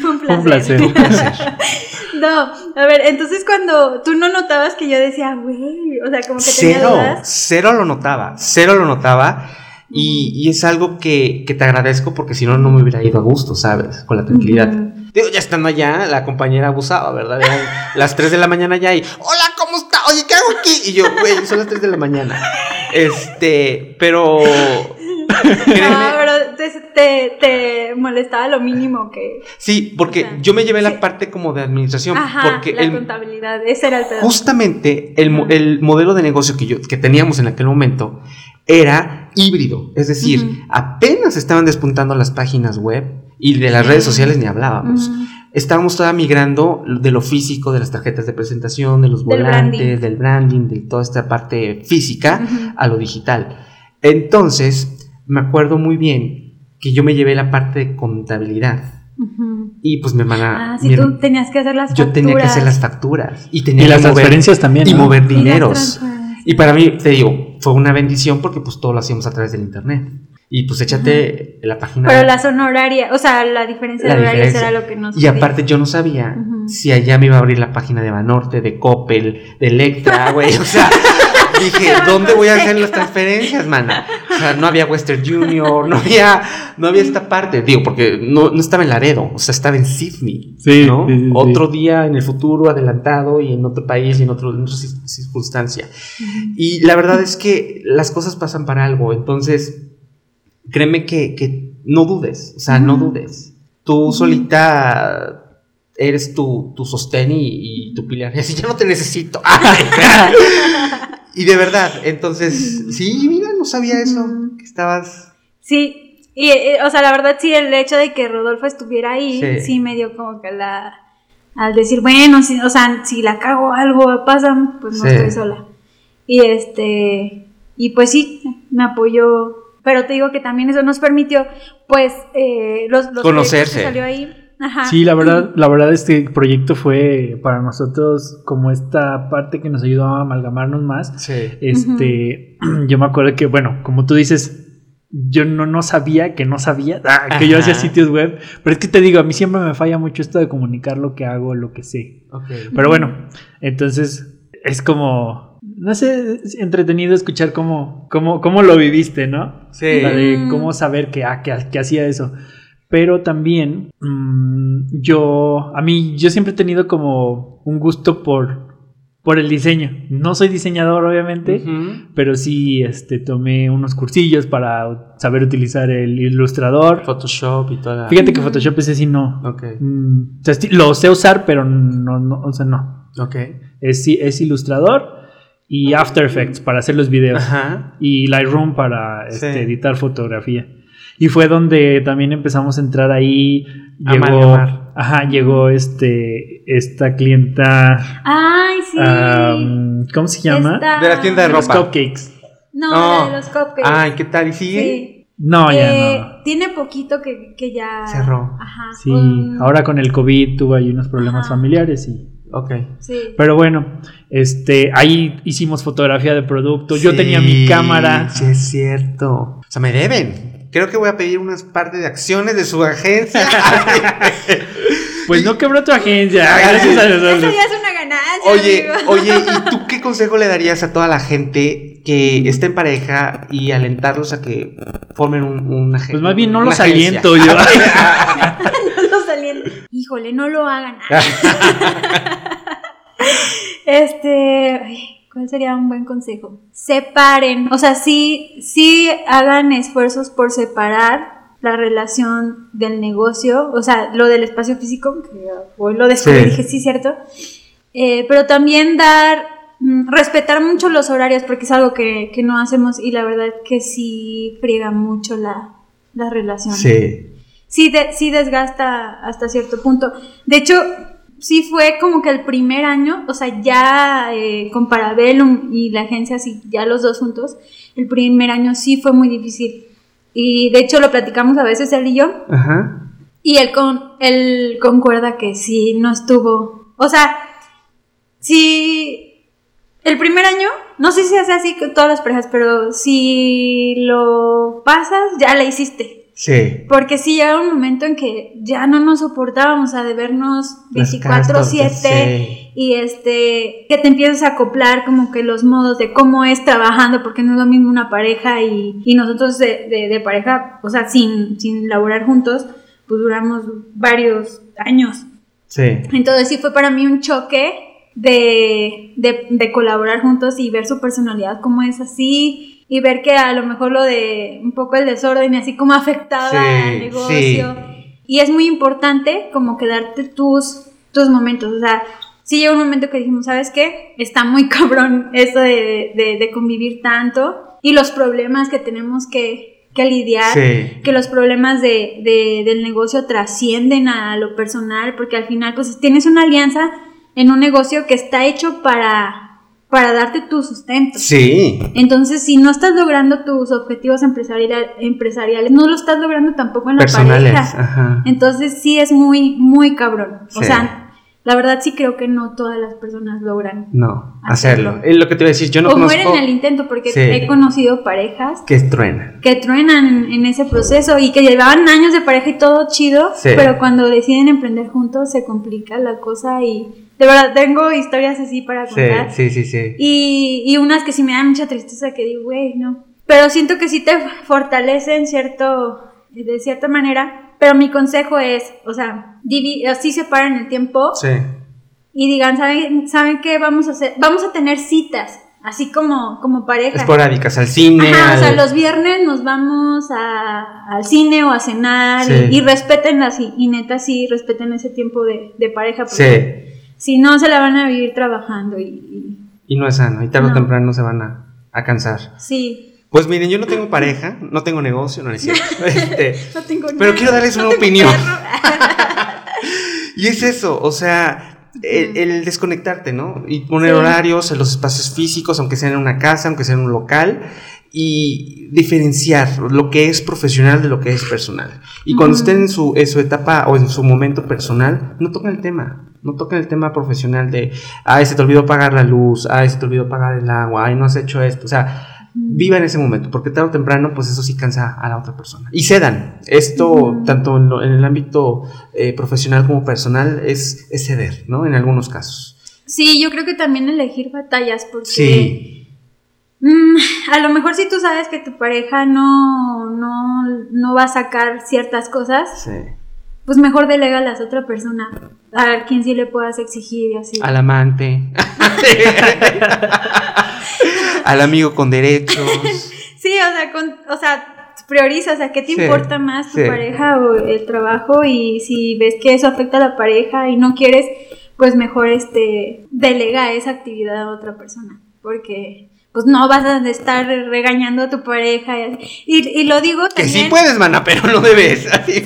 Fue un placer. Un placer. Un placer. No, a ver, entonces cuando tú no notabas que yo decía, güey, o sea, como que tenía Cero, dudas. cero lo notaba, cero lo notaba. Y, y es algo que, que te agradezco porque si no, no me hubiera ido a gusto, ¿sabes? Con la tranquilidad. Digo, ya estando allá, la compañera abusaba, ¿verdad? Eran <laughs> las 3 de la mañana ya y, hola, ¿cómo está? Oye, ¿qué hago aquí? Y yo, güey, son las 3 de la mañana. Este, pero... <laughs> Ah, pero te, te, te molestaba lo mínimo que. sí, porque o sea, yo me llevé la sí. parte como de administración, Ajá, porque la el, contabilidad, ese era el pedo. justamente el, el modelo de negocio que, yo, que teníamos en aquel momento era híbrido, es decir, apenas estaban despuntando las páginas web y de las redes sociales ni hablábamos. Estábamos todavía migrando de lo físico, de las tarjetas de presentación, de los Del volantes, branding. del branding, de toda esta parte física a lo digital. Entonces, me acuerdo muy bien que yo me llevé la parte de contabilidad y pues mi hermana... Ah, sí, mi- tú tenías que hacer las yo tenía que hacer facturas. las facturas y tenía Y las mover- transferencias también. y ¿no? mover Y dineros. transferencias. Y para mí, te digo, fue una bendición porque pues todo lo hacíamos a través del internet. Y pues échate la página. Pero la zona horaria, o sea, la diferencia La de horarios diferencia. era lo que nos. Y aparte yo no sabía si allá me iba a abrir la página de Banorte, de Coppel, de Electra, <laughs> güey. O sea, dije, ¿dónde voy a hacer las transferencias, mana? O sea, no había Western Junior, no había, no había esta parte. Digo, porque no, no estaba en Laredo, o sea, estaba en Sydney. Sí, ¿no? sí, sí, sí. Otro día en el futuro, adelantado y en otro país y en, otro, en otra cir- circunstancia. Y la verdad es que las cosas pasan para algo. Entonces, créeme que, que no dudes. O sea, no dudes. Tú solita eres tu, tu sostén y, y tu pilar. Y <laughs> así ya no te necesito. <laughs> y de verdad, entonces, sí, mira, no sabía eso. Que estabas. Sí, y, eh, o sea, la verdad sí, el hecho de que Rodolfo estuviera ahí, Sí. sí, me dio como que la... Al decir, bueno, si, o sea, si la cago algo, pasa, pues no Sí. estoy sola. Y este, y pues sí, me apoyó, pero te digo que también eso nos permitió, pues, eh, los, los Conocerse. que salió ahí. Ajá. Sí, la verdad, la verdad este proyecto fue para nosotros como esta parte que nos ayudó a amalgamarnos más. Sí. Este, <clears throat> yo me acuerdo que, bueno, como tú dices, yo no, no sabía que no sabía <laughs> ah, que yo hacía sitios web, pero es que te digo, a mí siempre me falla mucho esto de comunicar lo que hago, lo que sé. Ok. Pero bueno, entonces es como, no sé, es entretenido escuchar cómo, cómo, cómo lo viviste, ¿no? Sí. La de Mm. cómo saber que, ah, que, que hacía eso. Pero también mm, yo, a mí, yo siempre he tenido como un gusto por, por el diseño. No soy diseñador, obviamente, pero sí este, tomé unos cursillos para saber utilizar el ilustrador. Photoshop y toda la. Fíjate que. Photoshop ese sí no. Ok. Mm, o sea, lo sé usar, pero no, no, o sea, no. Ok. Es, sí- es ilustrador y After Effects para hacer los videos Ajá. y Lightroom para este, Sí. editar fotografía. Y fue donde también empezamos a entrar ahí. A Llegó, amalgamar. ajá, llegó este, esta clienta, Ay, sí. am, ¿cómo se llama? Esta- De la tienda de Los ropa. cupcakes. No, No. la de los cupcakes. Ay, ¿qué tal? ¿Y sigue? Sí. No, ya Eh, no. Tiene poquito que, que ya. Cerró. Ajá. Sí, Um, ahora con el COVID tuvo ahí unos problemas Ajá. familiares y Ok. Sí. Pero bueno, este, ahí hicimos fotografía de producto. Yo tenía mi cámara. Sí, es cierto. O sea, me deben. Creo que voy a pedir unas parte de acciones de su agencia. <laughs> Pues no quebró tu agencia. Gracias a ya es una ganancia. oye, amigo. <laughs> oye, ¿y tú qué consejo le darías a toda la gente que esté en pareja y alentarlos a que formen un, una agencia? Pues más bien no <laughs> los aliento yo. No lo salían. Híjole, no lo hagan. Este. ay, ¿Cuál sería un buen consejo? Separen. O sea, sí, sí hagan esfuerzos por separar la relación del negocio. O sea, lo del espacio físico, que hoy lo descubrí Sí. dije, sí, cierto. Eh, pero también dar. mm, Respetar mucho los horarios porque es algo que, que no hacemos y la verdad que sí friega mucho la, la relación Sí. sí, de- sí desgasta hasta cierto punto. De hecho, sí fue como que el primer año, o sea, ya eh, con Parabellum y la agencia, sí, ya los dos juntos, el primer año sí fue muy difícil. Y de hecho lo platicamos a veces él y yo, Ajá. y él, con, él concuerda que sí, no estuvo. O sea, sí, el primer año, no sé si hace así con todas las parejas, pero si lo pasas, ya la hiciste. Sí. Porque sí llega un momento en que ya no nos soportábamos a de vernos Las caras 24/7 sí. y este que te empiezas a acoplar como que los modos de cómo es trabajando, porque no es lo mismo una pareja y, y nosotros de, de- de pareja, o sea, sin, sin laborar juntos, pues duramos varios años. Sí. Entonces sí fue para mí un choque de, de, de colaborar juntos y ver su personalidad como es así y ver que a lo mejor lo de un poco el desorden y así como afectaba Sí, al negocio. Y es muy importante como que darte tus, tus momentos. O sea, sí llegó un momento que dijimos, ¿sabes qué? Está muy <laughs> cabrón eso de, de, de convivir tanto y los problemas que tenemos que, que lidiar Sí. que los problemas de, de- del negocio trascienden a lo personal, porque al final pues tienes una alianza en un negocio que está hecho para, para darte tu sustento. Sí. Entonces, si no estás logrando tus objetivos empresarial- empresariales, no lo estás logrando tampoco en la Personales. pareja. Ajá. Entonces, sí es muy, muy cabrón. O Sí. sea, la verdad sí creo que no todas las personas logran. No, Hacerlo. hacerlo. Es lo que te iba a decir. Yo no o conozco mueren en el intento, porque Sí. he conocido parejas que truenan. que truenan en, en ese proceso y que llevaban años de pareja y todo chido, Sí. pero cuando deciden emprender juntos se complica la cosa y de verdad tengo historias así para Sí, contar. sí, sí, sí. Y, y unas que sí me dan mucha tristeza que digo, güey, no. Pero siento que sí te fortalecen cierto, de cierta manera. Pero mi consejo es, o sea, así separen el tiempo Sí. y digan, ¿saben, ¿saben qué? Vamos a hacer, vamos a tener citas, así como, como pareja. Esporádicas, al cine. Ajá, o sea, los viernes nos vamos a- al cine o a cenar Sí. y, y respeten así, y neta sí, respeten ese tiempo de, de pareja, porque Sí. Si no se la van a vivir trabajando y, y- Y no es sano. Y tarde o No. temprano se van a, a cansar. sí. Pues miren, yo no tengo pareja, no tengo negocio, no es cierto. <laughs> Este, No tengo Pero quiero darles una opinión. <laughs> y es eso, o sea, el, el desconectarte, ¿no? Y poner Sí. horarios en los espacios físicos, aunque sea en una casa, aunque sea en un local, y diferenciar lo que es profesional de lo que es personal. Y cuando estén en su, en su etapa o en su momento personal, no toquen el tema. No toquen el tema profesional de, ay, se te olvidó pagar la luz, ay, se te olvidó pagar el agua, ay, no has hecho esto. O sea, viva en ese momento, porque tarde o temprano, pues eso sí cansa a la otra persona. Y cedan. Esto, tanto en, lo- en el ámbito eh, profesional como personal, es, es ceder, ¿no? En algunos casos. Sí, yo creo que también elegir batallas, porque Sí, a lo mejor si tú sabes que tu pareja no, no, no va a sacar ciertas cosas, sí. pues mejor delega a la otra persona, a quien sí le puedas exigir y así. Al amante. <laughs> Al amigo con derechos. Sí, o sea, con, o sea, prioriza, o sea, ¿qué te Sí, importa más tu sí. pareja o el trabajo? Y si ves que eso afecta a la pareja y no quieres, pues mejor este delega esa actividad a otra persona, porque pues no vas a estar regañando a tu pareja y, así. y, y lo digo Que también. sí puedes, mana, pero no debes. Sí,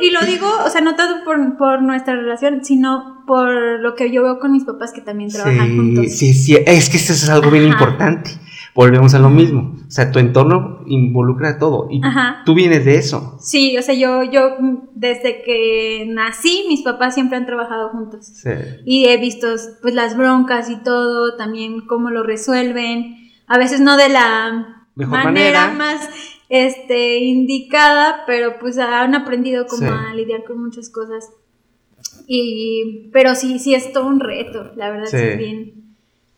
y lo digo, o sea, no tanto por, por nuestra relación, sino por lo que yo veo con mis papás que también trabajan Sí, juntos. sí, sí, es que eso es algo bien importante. Volvemos a lo mismo. O sea, tu entorno involucra todo. Y Ajá. tú vienes de eso. Sí, o sea, yo, yo desde que nací, mis papás siempre han trabajado juntos. Sí. Y he visto pues las broncas y todo, también cómo lo resuelven. A veces no de la Mejor manera, manera. más este indicada, pero pues han aprendido como Sí. a lidiar con muchas cosas. Y pero sí, sí es todo un reto, la verdad Sí. sí es bien.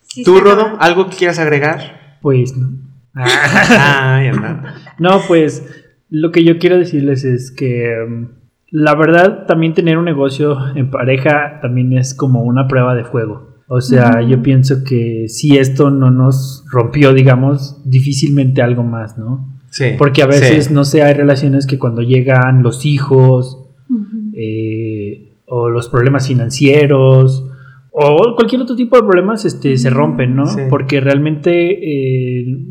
sí ¿Tú, Rodo, algo que quieras agregar? Pues no. <laughs> Ay, anda. No, pues lo que yo quiero decirles es que um, la verdad también tener un negocio en pareja también es como una prueba de fuego. O sea, yo pienso que si esto no nos rompió, digamos, difícilmente algo más, ¿no? Sí. Porque a veces, Sí. no sé, hay relaciones que cuando llegan los hijos eh, o los problemas financieros o cualquier otro tipo de problemas este, se rompen, ¿no? Sí. Porque realmente eh,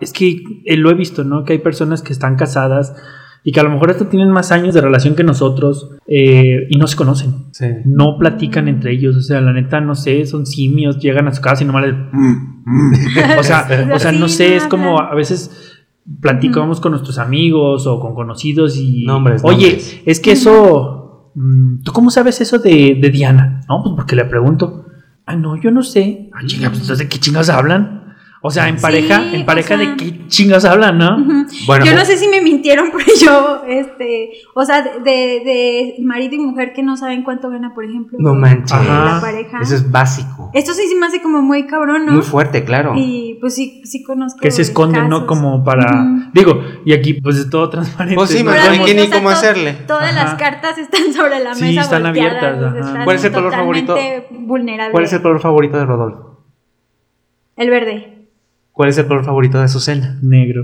es que eh, lo he visto, ¿no? Que hay personas que están casadas y que a lo mejor hasta tienen más años de relación que nosotros eh, y no se conocen. Sí. No platican entre ellos, o sea, la neta, no sé, son simios, llegan a su casa y nomás les... <laughs> O sea, <laughs> o sea, no sé, es como a veces platicamos con nuestros amigos o con conocidos y... Nombres, Oye, nombres. es que eso... mm, ¿Tú cómo sabes eso de, de Diana? No, pues porque le pregunto. Ah, no, yo no sé. Ah, chinga, pues entonces, ¿de qué chingas hablan? O sea, en Sí, pareja, en o pareja sea- de qué chingas hablan, ¿no? Bueno, yo no sé si me mintieron, <laughs> pero yo, este, o sea, de, de marido y mujer que no saben cuánto gana, por ejemplo. No manches. Ajá. La pareja. Eso es básico. Esto sí se me hace como muy cabrón, ¿no? Muy fuerte, claro. Y pues sí, sí conozco. Que se esconden, ¿no? Como para. Digo, y aquí pues es todo transparente. Pues sí, ¿no? hay ni o sea, cómo hacerle. Todas Ajá. las cartas están sobre la Sí, mesa. están volteadas, abiertas, están ¿Cuál es el color favorito? vulnerables. ¿Cuál es el color favorito de Rodolfo? El verde. ¿Cuál es el color favorito de Azucena? Negro.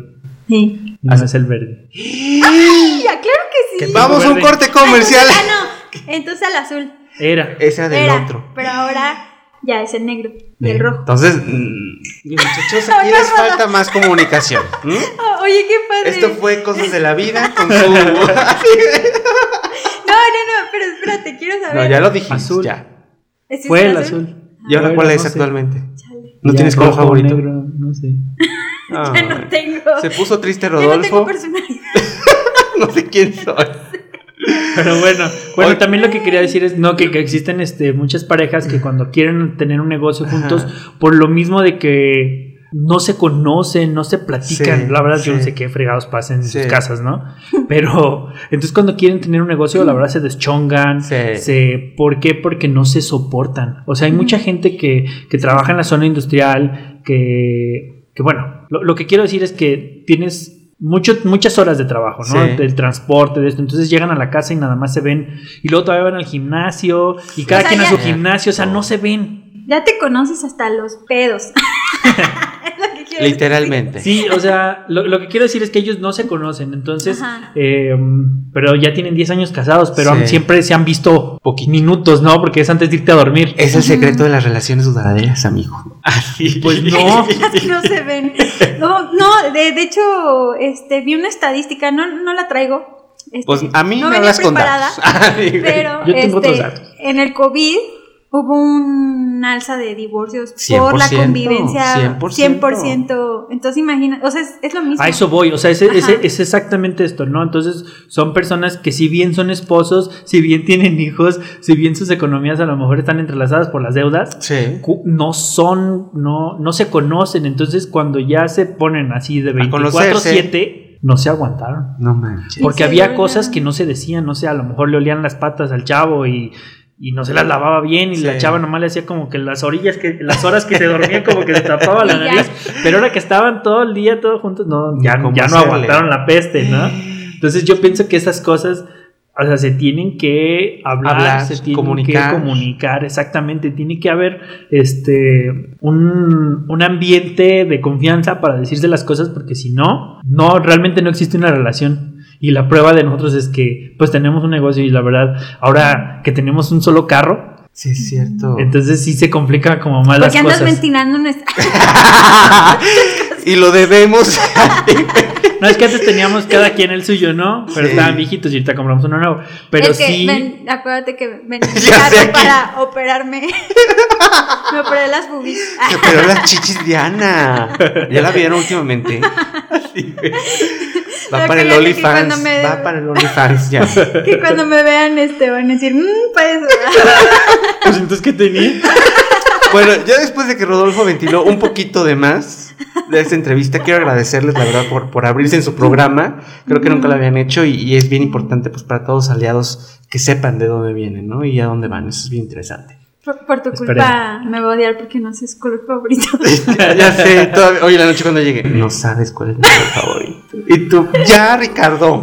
Sí. No es el verde. Ya, claro que sí. ¿Qué Vamos a un corte comercial. Ah, no. Entonces al azul. Era. Ese era del Era, otro. Pero ahora ya es el negro y el rojo. Entonces, mm, muchachos, No, <laughs> aquí les falta más comunicación. <laughs> Oh, oye, qué padre. Esto fue Cosas de la Vida con <laughs> su... No, no, no, pero espérate, quiero saber. no, ya lo dijimos, Azul. ya. ¿Ese es Fue el azul. ¿Y ahora cuál es no sé. actualmente? ¿No Ya, tienes color favorito? negro, no sé. Ah, <laughs> Ya no tengo. Se puso triste Ya no tengo Rodolfo. personalidad. <laughs> No sé quién soy. Pero bueno, bueno, también lo que quería decir es no que, que existen este muchas parejas que cuando quieren tener un negocio juntos, por lo mismo de que no se conocen, no se platican, Sí, la verdad yo no sé qué fregados pasen en Sí. sus casas, ¿no? Pero entonces cuando quieren tener un negocio, la verdad se deschongan, Sí. se ¿por qué? Porque no se soportan. O sea, hay mucha gente que, que trabaja en la zona industrial, que, que bueno, lo, lo que quiero decir es que tienes mucho- muchas horas de trabajo, ¿no? Sí. Del transporte, de esto. Entonces llegan a la casa y nada más se ven. Y luego todavía van al gimnasio. Y cada O sea, quien a su gimnasio. O sea, no se ven. Ya te conoces hasta los pedos. <laughs> Es lo que quiero Literalmente. Sí, o sea, lo, lo que quiero decir es que ellos no se conocen. Entonces, eh, pero ya tienen 10 años casados, pero Sí. han- siempre se han visto Poquito. minutos, ¿no? Porque es antes de irte a dormir. Es el secreto de las relaciones duraderas, amigo. <laughs> Pues no. <laughs> no se ven. No, no de, de hecho, este, vi una estadística, no, no la traigo. este, Pues a mí no me venía hablas con preparada, pero Yo tengo este, otros datos. en el COVID hubo un alza de divorcios por la 100%, convivencia 100%. 100%. Entonces imagina, o sea, es, es lo mismo. A eso voy, o sea, es, es- es exactamente esto, ¿no? Entonces, son personas que si bien son esposos, si bien tienen hijos, si bien sus economías a lo mejor están entrelazadas por las deudas, Sí. no son, no, no se conocen. Entonces, cuando ya se ponen así de A conocerse. 24-7, no se aguantaron. No manches. Porque había cosas que no se decían, no sé, a lo mejor le olían las patas al chavo y, y no se las lavaba bien y Sí. la chava nomás le hacía como que las orillas, que las horas que se dormía como que se tapaba la <laughs> nariz, pero ahora que estaban todo el día todos juntos, no, ya, ¿Cómo ya no aguantaron la peste, ¿no? <gasps> Entonces yo pienso que esas cosas, o sea, se tienen que hablar, Hablar, se tienen comunicar. que comunicar, exactamente, tiene que haber este un, un ambiente de confianza para decirse las cosas, porque si no, no, realmente no existe una relación. Y la prueba de nosotros es que pues tenemos un negocio y la verdad, ahora que tenemos un solo carro, Sí, es cierto. entonces sí se complica como más las Porque andas cosas. ventilando nuestra... <laughs> <laughs> y lo debemos. No, es que antes teníamos cada quien el suyo, ¿no? Pero Sí. estaban viejitos y ahorita compramos uno nuevo. Pero es que sí. ven- acuérdate que <laughs> aquí. para operarme. <laughs> Me operé las boobies. Pero las chichis Diana. ¿Ya la vieron últimamente? Sí. Va para el me- Va para el OnlyFans ya. <laughs> que cuando me vean este van a decir, mmm, pues. Pues entonces, ¿qué tenía? Bueno, ya después de que Rodolfo ventiló un poquito de más de esta entrevista, quiero agradecerles, la verdad, por, por abrirse en su programa. Creo que nunca lo habían hecho y, y es bien importante pues para todos los aliados que sepan de dónde vienen, ¿no? Y a dónde van. Eso es bien interesante. Por, por tu culpa me va a odiar porque no sé su color favorito. <laughs> ya, ya sé, todavía- hoy en la noche cuando llegue, no sabes cuál es mi color favorito. Y tú, ya, Ricardo.